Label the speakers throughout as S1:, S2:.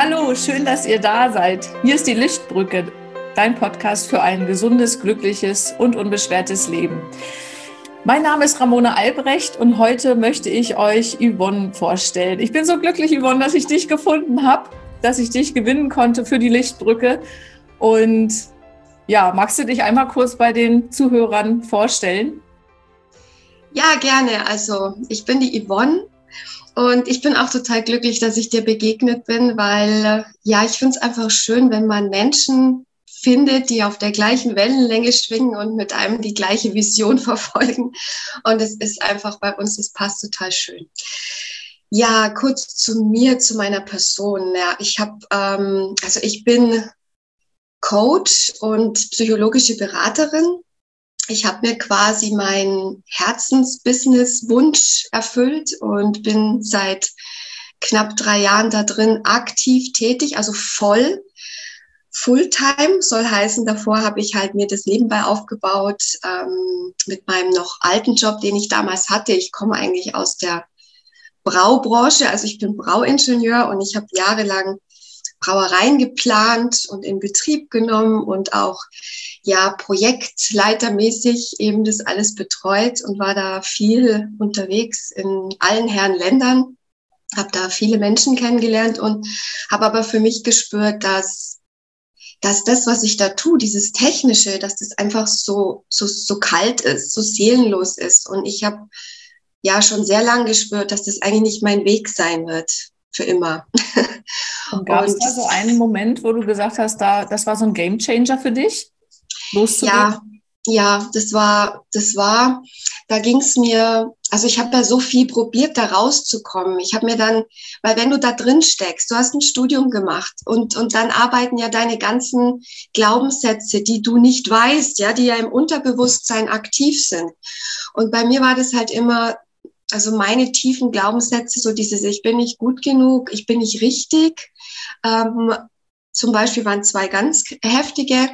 S1: Hallo, schön, dass ihr da seid. Hier ist die Lichtbrücke, dein Podcast für ein gesundes, glückliches und unbeschwertes Leben. Mein Name ist Ramona Albrecht und heute möchte ich euch Yvonne vorstellen. Ich bin so glücklich, Yvonne, dass ich dich gefunden habe, dass ich dich gewinnen konnte für die Lichtbrücke. Und ja, magst du dich einmal kurz bei den Zuhörern vorstellen?
S2: Ja, gerne. Also ich bin die Yvonne und ich bin auch total glücklich, dass ich dir begegnet bin, weil äh, ja, ich finde es einfach schön, wenn man Menschen findet, die auf der gleichen Wellenlänge schwingen und mit einem die gleiche Vision verfolgen. Und es ist einfach bei uns, es passt total schön. Ja, kurz zu mir, zu meiner Person. Ja, ich habe, ähm, also ich bin Coach und psychologische Beraterin ich habe mir quasi meinen Herzensbusiness-Wunsch erfüllt und bin seit knapp drei Jahren da drin aktiv tätig, also voll. Fulltime soll heißen, davor habe ich halt mir das nebenbei aufgebaut ähm, mit meinem noch alten Job, den ich damals hatte. Ich komme eigentlich aus der Braubranche, also ich bin Brauingenieur und ich habe jahrelang Brauereien geplant und in Betrieb genommen und auch ja projektleitermäßig eben das alles betreut und war da viel unterwegs in allen Herren Ländern, habe da viele Menschen kennengelernt und habe aber für mich gespürt, dass dass das, was ich da tue, dieses Technische, dass das einfach so, so, so kalt ist, so seelenlos ist. Und ich habe ja schon sehr lange gespürt, dass das eigentlich nicht mein Weg sein wird für immer.
S1: Und gab es da so einen Moment, wo du gesagt hast, da, das war so ein Game Changer für dich?
S2: Loszugehen? Ja, ja, das war, das war, da ging es mir, also ich habe da so viel probiert, da rauszukommen. Ich habe mir dann, weil wenn du da drin steckst, du hast ein Studium gemacht und, und dann arbeiten ja deine ganzen Glaubenssätze, die du nicht weißt, ja, die ja im Unterbewusstsein aktiv sind. Und bei mir war das halt immer also meine tiefen Glaubenssätze, so dieses, ich bin nicht gut genug, ich bin nicht richtig. Ähm, zum Beispiel waren zwei ganz heftige.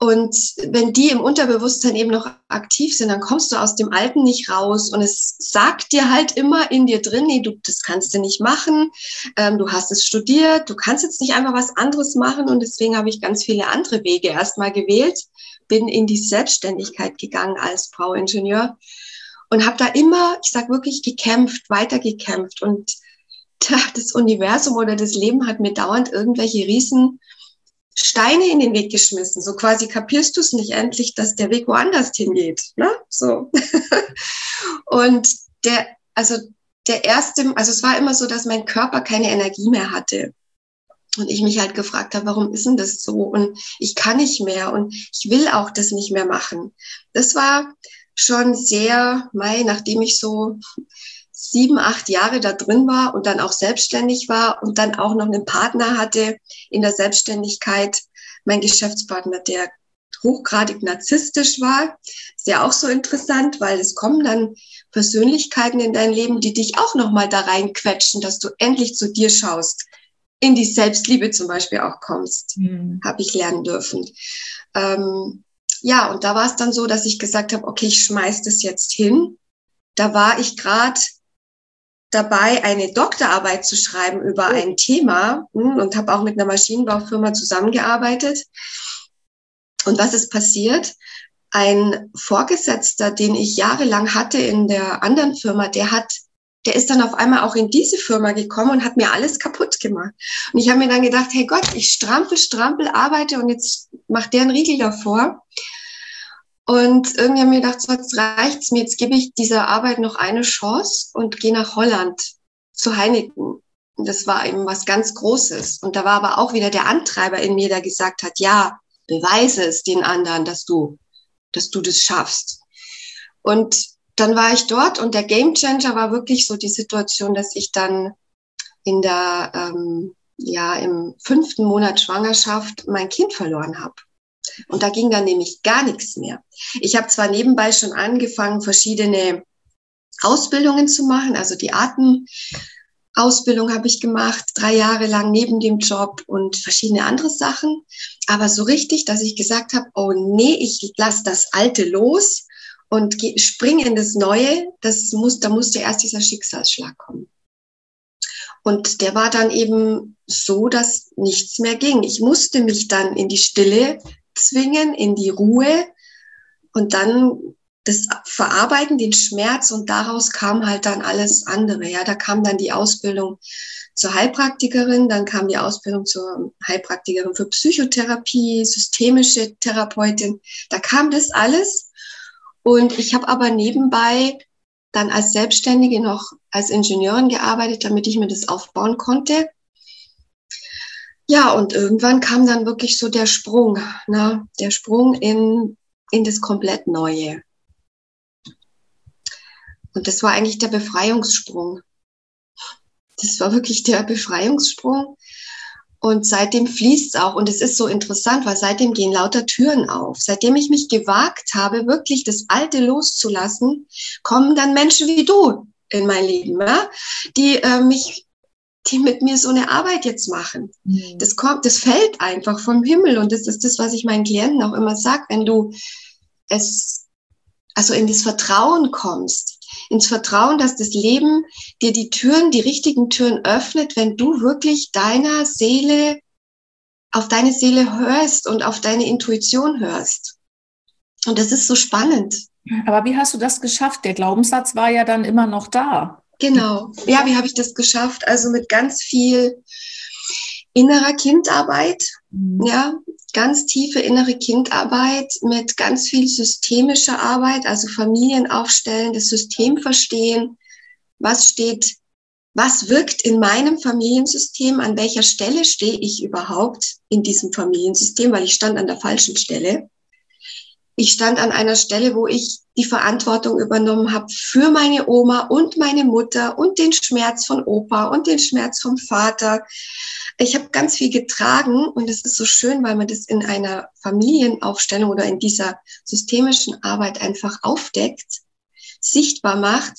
S2: Und wenn die im Unterbewusstsein eben noch aktiv sind, dann kommst du aus dem Alten nicht raus. Und es sagt dir halt immer in dir drin, nee, du, das kannst du nicht machen. Ähm, du hast es studiert, du kannst jetzt nicht einfach was anderes machen. Und deswegen habe ich ganz viele andere Wege erstmal gewählt, bin in die Selbstständigkeit gegangen als Bauingenieur und habe da immer, ich sag wirklich, gekämpft, weitergekämpft und das Universum oder das Leben hat mir dauernd irgendwelche riesen Steine in den Weg geschmissen. So quasi kapierst du es nicht endlich, dass der Weg woanders hingeht. Ne? So. und der, also der erste, also es war immer so, dass mein Körper keine Energie mehr hatte. Und ich mich halt gefragt habe, warum ist denn das so? Und ich kann nicht mehr und ich will auch das nicht mehr machen. Das war schon sehr, Mai, nachdem ich so sieben, acht Jahre da drin war und dann auch selbstständig war und dann auch noch einen Partner hatte in der Selbstständigkeit, mein Geschäftspartner, der hochgradig narzisstisch war. Ist ja auch so interessant, weil es kommen dann Persönlichkeiten in dein Leben, die dich auch nochmal da reinquetschen, dass du endlich zu dir schaust, in die Selbstliebe zum Beispiel auch kommst, mhm. habe ich lernen dürfen. Ähm, ja, und da war es dann so, dass ich gesagt habe, okay, ich schmeiß das jetzt hin. Da war ich gerade dabei, eine Doktorarbeit zu schreiben über oh. ein Thema hm, und habe auch mit einer Maschinenbaufirma zusammengearbeitet. Und was ist passiert? Ein Vorgesetzter, den ich jahrelang hatte in der anderen Firma, der hat der ist dann auf einmal auch in diese Firma gekommen und hat mir alles kaputt gemacht. Und ich habe mir dann gedacht, hey Gott, ich strampel, strampel, arbeite und jetzt macht der einen Riegel davor. Und irgendwie haben wir gedacht, so, jetzt reicht's mir, jetzt gebe ich dieser Arbeit noch eine Chance und gehe nach Holland zu Heineken. Und das war eben was ganz Großes. Und da war aber auch wieder der Antreiber in mir, der gesagt hat, ja, beweise es den anderen, dass du, dass du das schaffst. Und dann war ich dort und der Game Changer war wirklich so die Situation, dass ich dann in der, ähm, ja, im fünften Monat Schwangerschaft mein Kind verloren habe. Und da ging dann nämlich gar nichts mehr. Ich habe zwar nebenbei schon angefangen, verschiedene Ausbildungen zu machen, also die Atemausbildung habe ich gemacht, drei Jahre lang neben dem Job und verschiedene andere Sachen. Aber so richtig, dass ich gesagt habe, oh nee, ich lasse das Alte los und spring in das Neue, das muss, da musste erst dieser Schicksalsschlag kommen. Und der war dann eben so, dass nichts mehr ging. Ich musste mich dann in die Stille zwingen, in die Ruhe und dann das Verarbeiten, den Schmerz und daraus kam halt dann alles andere. Ja, da kam dann die Ausbildung zur Heilpraktikerin, dann kam die Ausbildung zur Heilpraktikerin für Psychotherapie, systemische Therapeutin. Da kam das alles. Und ich habe aber nebenbei dann als Selbstständige noch als Ingenieurin gearbeitet, damit ich mir das aufbauen konnte. Ja, und irgendwann kam dann wirklich so der Sprung, ne? der Sprung in, in das komplett Neue. Und das war eigentlich der Befreiungssprung. Das war wirklich der Befreiungssprung. Und seitdem fließt es auch. Und es ist so interessant, weil seitdem gehen lauter Türen auf. Seitdem ich mich gewagt habe, wirklich das Alte loszulassen, kommen dann Menschen wie du in mein Leben, ja? die äh, mich, die mit mir so eine Arbeit jetzt machen. Mhm. Das kommt, das fällt einfach vom Himmel. Und das ist das, was ich meinen Klienten auch immer sage, wenn du es, also in das Vertrauen kommst, ins Vertrauen, dass das Leben dir die Türen, die richtigen Türen öffnet, wenn du wirklich deiner Seele, auf deine Seele hörst und auf deine Intuition hörst. Und das ist so spannend.
S1: Aber wie hast du das geschafft? Der Glaubenssatz war ja dann immer noch da.
S2: Genau. Ja, wie habe ich das geschafft? Also mit ganz viel innerer Kindarbeit, mhm. ja, ganz tiefe innere Kindarbeit mit ganz viel systemischer Arbeit, also Familien aufstellen, das System verstehen, was steht, was wirkt in meinem Familiensystem, an welcher Stelle stehe ich überhaupt in diesem Familiensystem, weil ich stand an der falschen Stelle. Ich stand an einer Stelle, wo ich die Verantwortung übernommen habe für meine Oma und meine Mutter und den Schmerz von Opa und den Schmerz vom Vater. Ich habe ganz viel getragen und es ist so schön, weil man das in einer Familienaufstellung oder in dieser systemischen Arbeit einfach aufdeckt, sichtbar macht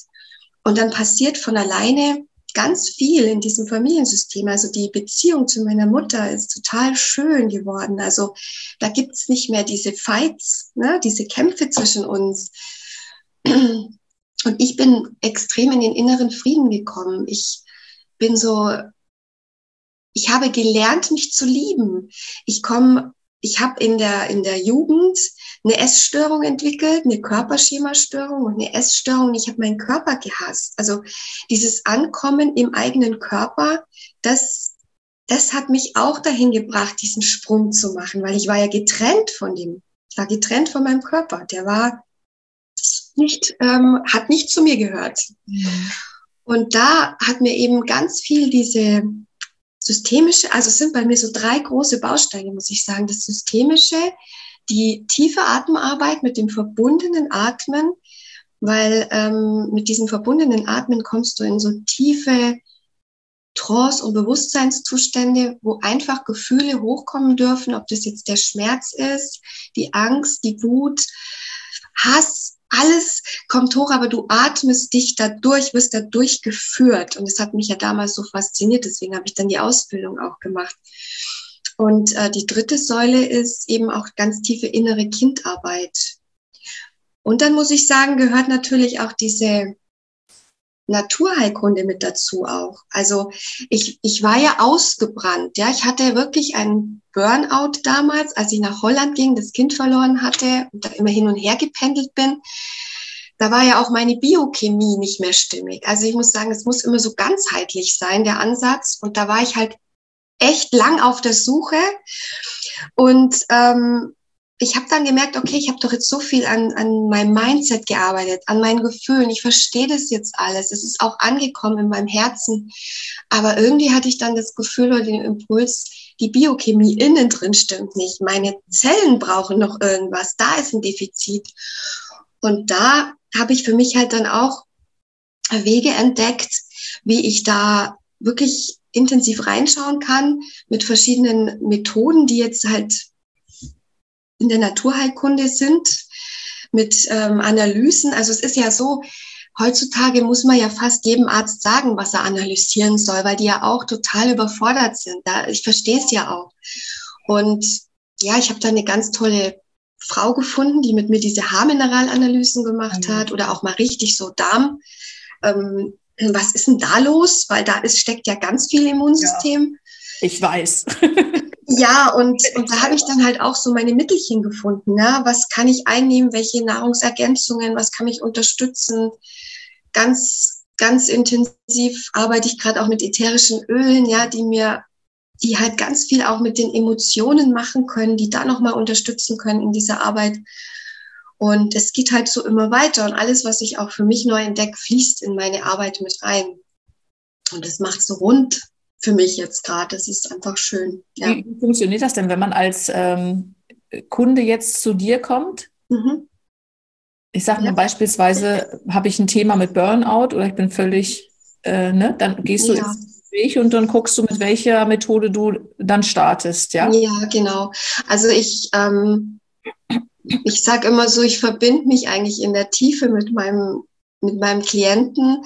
S2: und dann passiert von alleine ganz viel in diesem Familiensystem. Also die Beziehung zu meiner Mutter ist total schön geworden. Also da gibt's nicht mehr diese Fights, ne, diese Kämpfe zwischen uns. Und ich bin extrem in den inneren Frieden gekommen. Ich bin so, ich habe gelernt, mich zu lieben. Ich komme ich habe in der, in der Jugend eine Essstörung entwickelt, eine Körperschemastörung und eine Essstörung. Ich habe meinen Körper gehasst. Also dieses Ankommen im eigenen Körper, das, das hat mich auch dahin gebracht, diesen Sprung zu machen, weil ich war ja getrennt von dem. Ich war getrennt von meinem Körper. Der war nicht, ähm, hat nicht zu mir gehört. Mhm. Und da hat mir eben ganz viel diese systemische, also es sind bei mir so drei große Bausteine, muss ich sagen. Das systemische, die tiefe Atemarbeit mit dem verbundenen Atmen, weil ähm, mit diesem verbundenen Atmen kommst du in so tiefe Trance- und Bewusstseinszustände, wo einfach Gefühle hochkommen dürfen, ob das jetzt der Schmerz ist, die Angst, die Wut, Hass, alles kommt hoch, aber du atmest dich dadurch, wirst dadurch geführt. Und das hat mich ja damals so fasziniert, deswegen habe ich dann die Ausbildung auch gemacht. Und äh, die dritte Säule ist eben auch ganz tiefe innere Kindarbeit. Und dann muss ich sagen, gehört natürlich auch diese Naturheilkunde mit dazu auch. Also ich, ich war ja ausgebrannt. Ja, ich hatte wirklich einen Burnout damals, als ich nach Holland ging, das Kind verloren hatte und da immer hin und her gependelt bin. Da war ja auch meine Biochemie nicht mehr stimmig. Also ich muss sagen, es muss immer so ganzheitlich sein, der Ansatz. Und da war ich halt echt lang auf der Suche. Und ähm, ich habe dann gemerkt, okay, ich habe doch jetzt so viel an, an meinem Mindset gearbeitet, an meinen Gefühlen. Ich verstehe das jetzt alles. Es ist auch angekommen in meinem Herzen. Aber irgendwie hatte ich dann das Gefühl oder den Impuls, die Biochemie innen drin stimmt nicht. Meine Zellen brauchen noch irgendwas. Da ist ein Defizit. Und da habe ich für mich halt dann auch Wege entdeckt, wie ich da wirklich intensiv reinschauen kann mit verschiedenen Methoden, die jetzt halt in der Naturheilkunde sind, mit ähm, Analysen. Also es ist ja so, heutzutage muss man ja fast jedem Arzt sagen, was er analysieren soll, weil die ja auch total überfordert sind. Da, ich verstehe es ja auch. Und ja, ich habe da eine ganz tolle Frau gefunden, die mit mir diese Haarmineralanalysen gemacht mhm. hat oder auch mal richtig so Darm. Ähm, was ist denn da los? Weil da ist, steckt ja ganz viel Immunsystem.
S1: Ja, ich weiß.
S2: ja, und, und da habe ich dann halt auch so meine Mittelchen gefunden. Ja? Was kann ich einnehmen? Welche Nahrungsergänzungen? Was kann mich unterstützen? Ganz, ganz intensiv arbeite ich gerade auch mit ätherischen Ölen, ja, die mir die halt ganz viel auch mit den Emotionen machen können, die da nochmal unterstützen können in dieser Arbeit. Und es geht halt so immer weiter und alles, was ich auch für mich neu entdecke, fließt in meine Arbeit mit rein. Und das macht so rund für mich jetzt gerade. Das ist einfach schön.
S1: Ja. Wie funktioniert das denn, wenn man als ähm, Kunde jetzt zu dir kommt? Mhm. Ich sage mal ja. beispielsweise, habe ich ein Thema mit Burnout oder ich bin völlig, äh, ne? dann gehst du ja. ins Gespräch und dann guckst du, mit welcher Methode du dann startest, ja?
S2: Ja, genau. Also ich, ähm, ich sage immer so, ich verbinde mich eigentlich in der Tiefe mit meinem, mit meinem Klienten.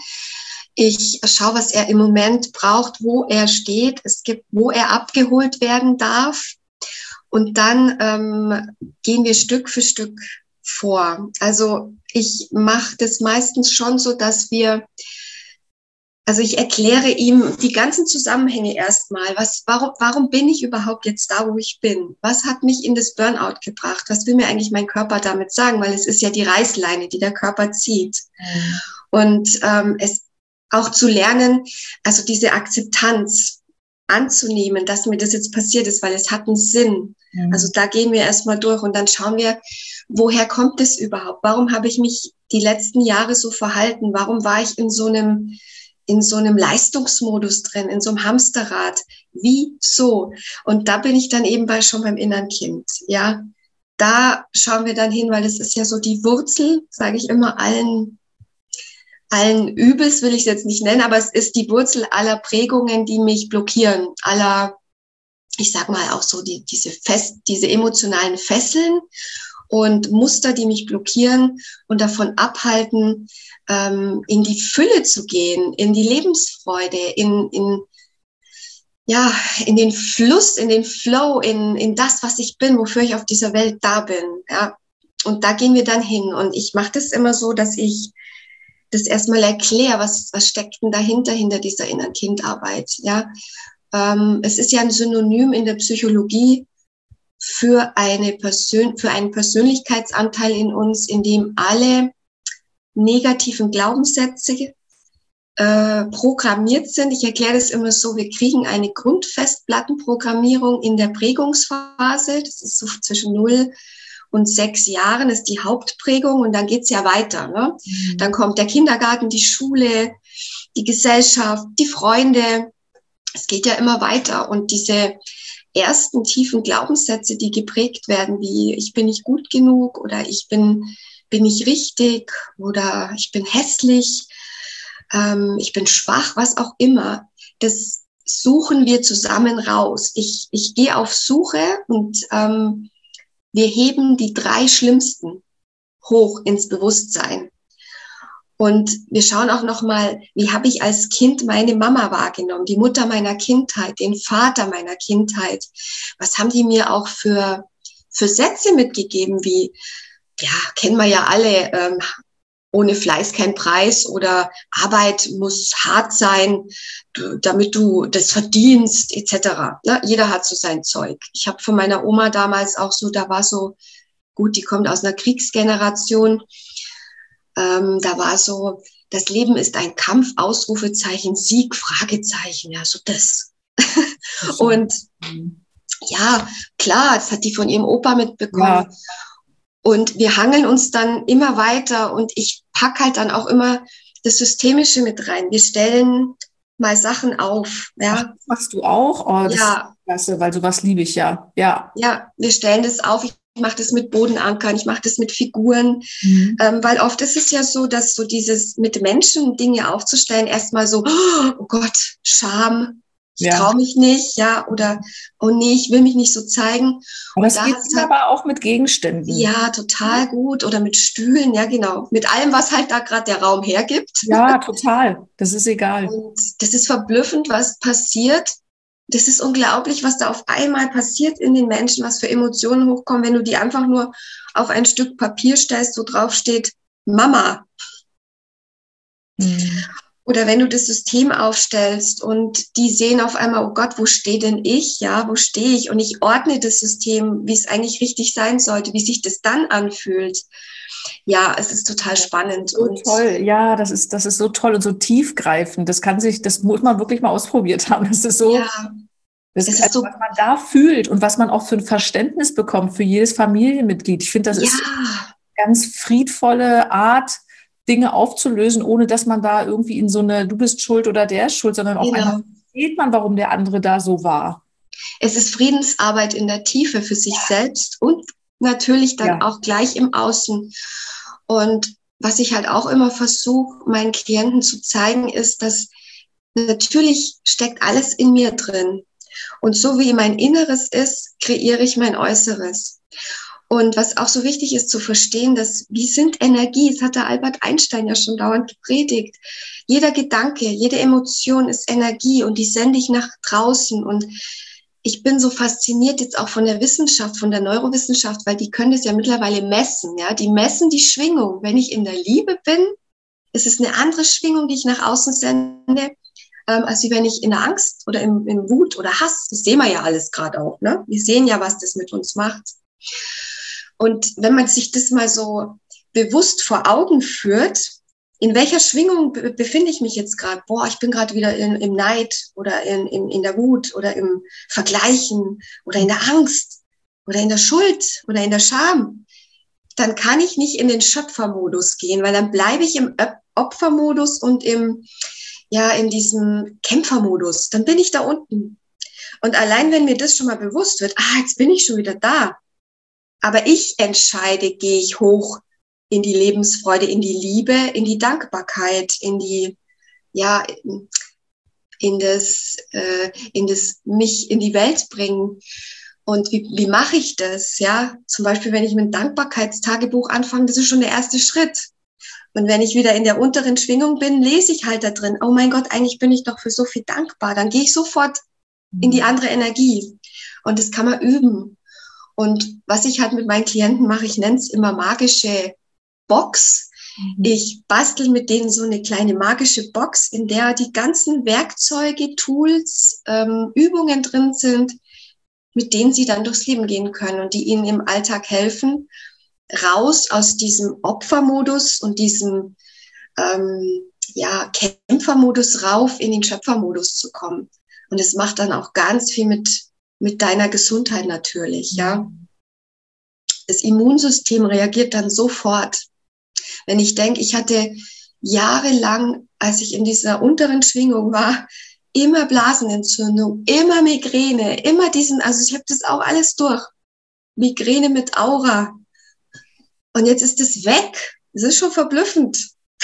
S2: Ich schaue, was er im Moment braucht, wo er steht. Es gibt, wo er abgeholt werden darf. Und dann ähm, gehen wir Stück für Stück vor. Also ich mache das meistens schon so, dass wir also ich erkläre ihm die ganzen Zusammenhänge erstmal. Was, warum, warum bin ich überhaupt jetzt da, wo ich bin? Was hat mich in das Burnout gebracht? Was will mir eigentlich mein Körper damit sagen? Weil es ist ja die Reißleine, die der Körper zieht. Mhm. Und ähm, es auch zu lernen, also diese Akzeptanz anzunehmen, dass mir das jetzt passiert ist, weil es hat einen Sinn. Mhm. Also da gehen wir erstmal durch und dann schauen wir, woher kommt es überhaupt? Warum habe ich mich die letzten Jahre so verhalten? Warum war ich in so einem in so einem Leistungsmodus drin, in so einem Hamsterrad. Wie so? Und da bin ich dann eben bei schon beim inneren Kind. Ja, da schauen wir dann hin, weil das ist ja so die Wurzel, sage ich immer, allen, allen Übels will ich es jetzt nicht nennen, aber es ist die Wurzel aller Prägungen, die mich blockieren, aller, ich sag mal auch so die, diese fest, diese emotionalen Fesseln und Muster, die mich blockieren und davon abhalten, ähm, in die Fülle zu gehen, in die Lebensfreude, in, in, ja, in den Fluss, in den Flow, in, in das, was ich bin, wofür ich auf dieser Welt da bin. Ja. Und da gehen wir dann hin. Und ich mache das immer so, dass ich das erstmal erkläre, was, was steckt denn dahinter, hinter dieser inneren Kindarbeit. Ja. Ähm, es ist ja ein Synonym in der Psychologie für, eine Persön für einen Persönlichkeitsanteil in uns, in dem alle negativen Glaubenssätze äh, programmiert sind. Ich erkläre das immer so, wir kriegen eine Grundfestplattenprogrammierung in der Prägungsphase, das ist so zwischen 0 und sechs Jahren ist die Hauptprägung und dann geht's ja weiter. Ne? Mhm. Dann kommt der Kindergarten, die Schule, die Gesellschaft, die Freunde. Es geht ja immer weiter und diese ersten tiefen Glaubenssätze, die geprägt werden, wie ich bin nicht gut genug oder ich bin bin ich richtig oder ich bin hässlich, ähm, ich bin schwach, was auch immer. Das suchen wir zusammen raus. Ich, ich gehe auf Suche und ähm, wir heben die drei schlimmsten hoch ins Bewusstsein. Und wir schauen auch nochmal, wie habe ich als Kind meine Mama wahrgenommen, die Mutter meiner Kindheit, den Vater meiner Kindheit. Was haben die mir auch für, für Sätze mitgegeben, wie ja, kennen wir ja alle, ähm, ohne Fleiß kein Preis oder Arbeit muss hart sein, damit du das verdienst, etc. Ne? Jeder hat so sein Zeug. Ich habe von meiner Oma damals auch so, da war so, gut, die kommt aus einer Kriegsgeneration, ähm, da war so, das Leben ist ein Kampf, Ausrufezeichen, Sieg, Fragezeichen, ja, so das. Und ja, klar, das hat die von ihrem Opa mitbekommen. Ja. Und wir hangeln uns dann immer weiter und ich pack halt dann auch immer das Systemische mit rein. Wir stellen mal Sachen auf. Ja.
S1: Ach, machst du auch? Oh, das ja. klasse, weil sowas liebe ich ja. Ja.
S2: Ja, wir stellen das auf. Ich mache das mit Bodenankern, ich mache das mit Figuren, mhm. ähm, weil oft ist es ja so, dass so dieses mit Menschen Dinge aufzustellen erstmal so, oh Gott, Scham, ich ja. traue mich nicht, ja, oder oh nee, ich will mich nicht so zeigen.
S1: Aber das da geht halt, aber auch mit Gegenständen.
S2: Ja, total gut. Oder mit Stühlen, ja, genau. Mit allem, was halt da gerade der Raum hergibt.
S1: Ja, total. Das ist egal.
S2: Und das ist verblüffend, was passiert. Das ist unglaublich, was da auf einmal passiert in den Menschen, was für Emotionen hochkommen, wenn du die einfach nur auf ein Stück Papier stellst, wo drauf steht Mama. Mhm. Oder wenn du das System aufstellst und die sehen auf einmal, oh Gott, wo stehe denn ich? Ja, wo stehe ich? Und ich ordne das System, wie es eigentlich richtig sein sollte, wie sich das dann anfühlt. Ja, es ist total spannend.
S1: So und toll, ja, das ist, das ist so toll und so tiefgreifend. Das kann sich, das muss man wirklich mal ausprobiert haben. Das ist so, ja. Das ist, also, so, was man da fühlt und was man auch für ein Verständnis bekommt für jedes Familienmitglied. Ich finde, das ja. ist eine ganz friedvolle Art, Dinge aufzulösen, ohne dass man da irgendwie in so eine, du bist schuld oder der ist schuld, sondern auch genau. einfach sieht man, warum der andere da so war.
S2: Es ist Friedensarbeit in der Tiefe für sich ja. selbst und natürlich dann ja. auch gleich im Außen. Und was ich halt auch immer versuche, meinen Klienten zu zeigen, ist, dass natürlich steckt alles in mir drin. Und so wie mein Inneres ist, kreiere ich mein Äußeres. Und was auch so wichtig ist zu verstehen, dass wie sind Energie, das hat der Albert Einstein ja schon dauernd gepredigt. Jeder Gedanke, jede Emotion ist Energie und die sende ich nach draußen. Und ich bin so fasziniert jetzt auch von der Wissenschaft, von der Neurowissenschaft, weil die können das ja mittlerweile messen. Ja, die messen die Schwingung. Wenn ich in der Liebe bin, ist es eine andere Schwingung, die ich nach außen sende, ähm, als wenn ich in der Angst oder im, im Wut oder Hass. Das sehen wir ja alles gerade auch. Ne? Wir sehen ja, was das mit uns macht. Und wenn man sich das mal so bewusst vor Augen führt, in welcher Schwingung befinde ich mich jetzt gerade? Boah, ich bin gerade wieder in, im Neid oder in, in, in der Wut oder im Vergleichen oder in der Angst oder in der Schuld oder in der Scham. Dann kann ich nicht in den Schöpfermodus gehen, weil dann bleibe ich im Opfermodus und im, ja, in diesem Kämpfermodus. Dann bin ich da unten. Und allein wenn mir das schon mal bewusst wird, ah, jetzt bin ich schon wieder da, aber ich entscheide, gehe ich hoch in die Lebensfreude, in die Liebe, in die Dankbarkeit, in die, ja, in das, äh, in das mich in die Welt bringen. Und wie, wie mache ich das? Ja, zum Beispiel, wenn ich mit Dankbarkeitstagebuch anfange, das ist schon der erste Schritt. Und wenn ich wieder in der unteren Schwingung bin, lese ich halt da drin, oh mein Gott, eigentlich bin ich doch für so viel dankbar. Dann gehe ich sofort in die mhm. andere Energie. Und das kann man üben. Und was ich halt mit meinen Klienten mache, ich nenne es immer magische Box. Mhm. Ich bastel mit denen so eine kleine magische Box, in der die ganzen Werkzeuge, Tools, ähm, Übungen drin sind, mit denen sie dann durchs Leben gehen können und die ihnen im Alltag helfen, raus aus diesem Opfermodus und diesem ähm, ja, Kämpfermodus rauf in den Schöpfermodus zu kommen. Und es macht dann auch ganz viel mit mit deiner Gesundheit natürlich, ja. Das Immunsystem reagiert dann sofort. Wenn ich denke, ich hatte jahrelang, als ich in dieser unteren Schwingung war, immer Blasenentzündung, immer Migräne, immer diesen, also ich habe das auch alles durch. Migräne mit Aura. Und jetzt ist es weg. Das ist schon verblüffend.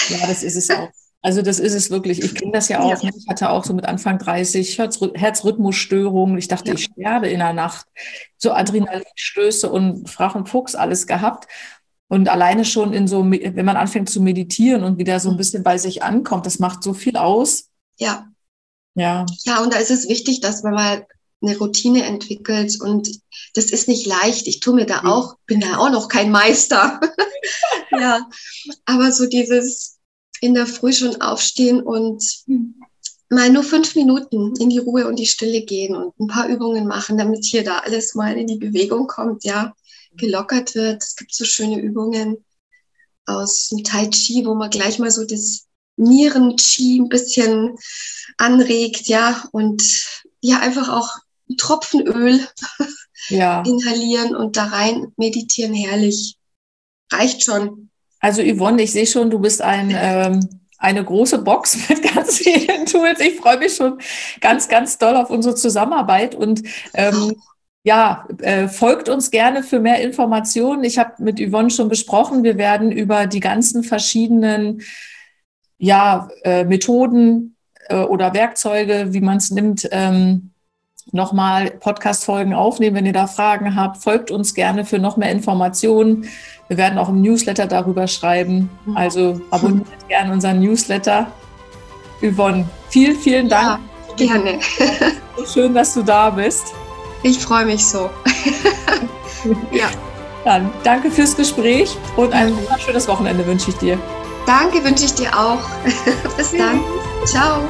S1: Ja, das ist es auch. Also das ist es wirklich. Ich kenne das ja auch. Ja. Ich hatte auch so mit Anfang 30 Herzrhythmusstörungen. Ich dachte, ja. ich sterbe in der Nacht. So Adrenalinstöße und Frach und Fuchs alles gehabt. Und alleine schon in so, wenn man anfängt zu meditieren und wieder so ein bisschen bei sich ankommt, das macht so viel aus.
S2: Ja. Ja. Ja, und da ist es wichtig, dass man mal eine Routine entwickelt und das ist nicht leicht. Ich tue mir da auch, bin da auch noch kein Meister. ja, aber so dieses, in der Früh schon aufstehen und mal nur fünf Minuten in die Ruhe und die Stille gehen und ein paar Übungen machen, damit hier da alles mal in die Bewegung kommt, ja, gelockert wird. Es gibt so schöne Übungen aus dem Tai Chi, wo man gleich mal so das Nieren-Chi ein bisschen anregt, ja, und ja, einfach auch Tropfen Öl ja. inhalieren und da rein meditieren, herrlich. Reicht schon.
S1: Also Yvonne, ich sehe schon, du bist ein, ähm, eine große Box mit ganz vielen Tools. Ich freue mich schon ganz, ganz doll auf unsere Zusammenarbeit und ähm, ja, äh, folgt uns gerne für mehr Informationen. Ich habe mit Yvonne schon besprochen, wir werden über die ganzen verschiedenen ja, äh, Methoden äh, oder Werkzeuge, wie man es nimmt, ähm, nochmal Podcast-Folgen aufnehmen. Wenn ihr da Fragen habt, folgt uns gerne für noch mehr Informationen. Wir werden auch im Newsletter darüber schreiben. Also abonniert gerne unseren Newsletter. Yvonne, vielen, vielen Dank.
S2: Ja, gerne.
S1: Schön, dass du da bist.
S2: Ich freue mich so.
S1: ja. Dann danke fürs Gespräch und ein schönes Wochenende wünsche ich dir.
S2: Danke wünsche ich dir auch. Bis dann. Ciao.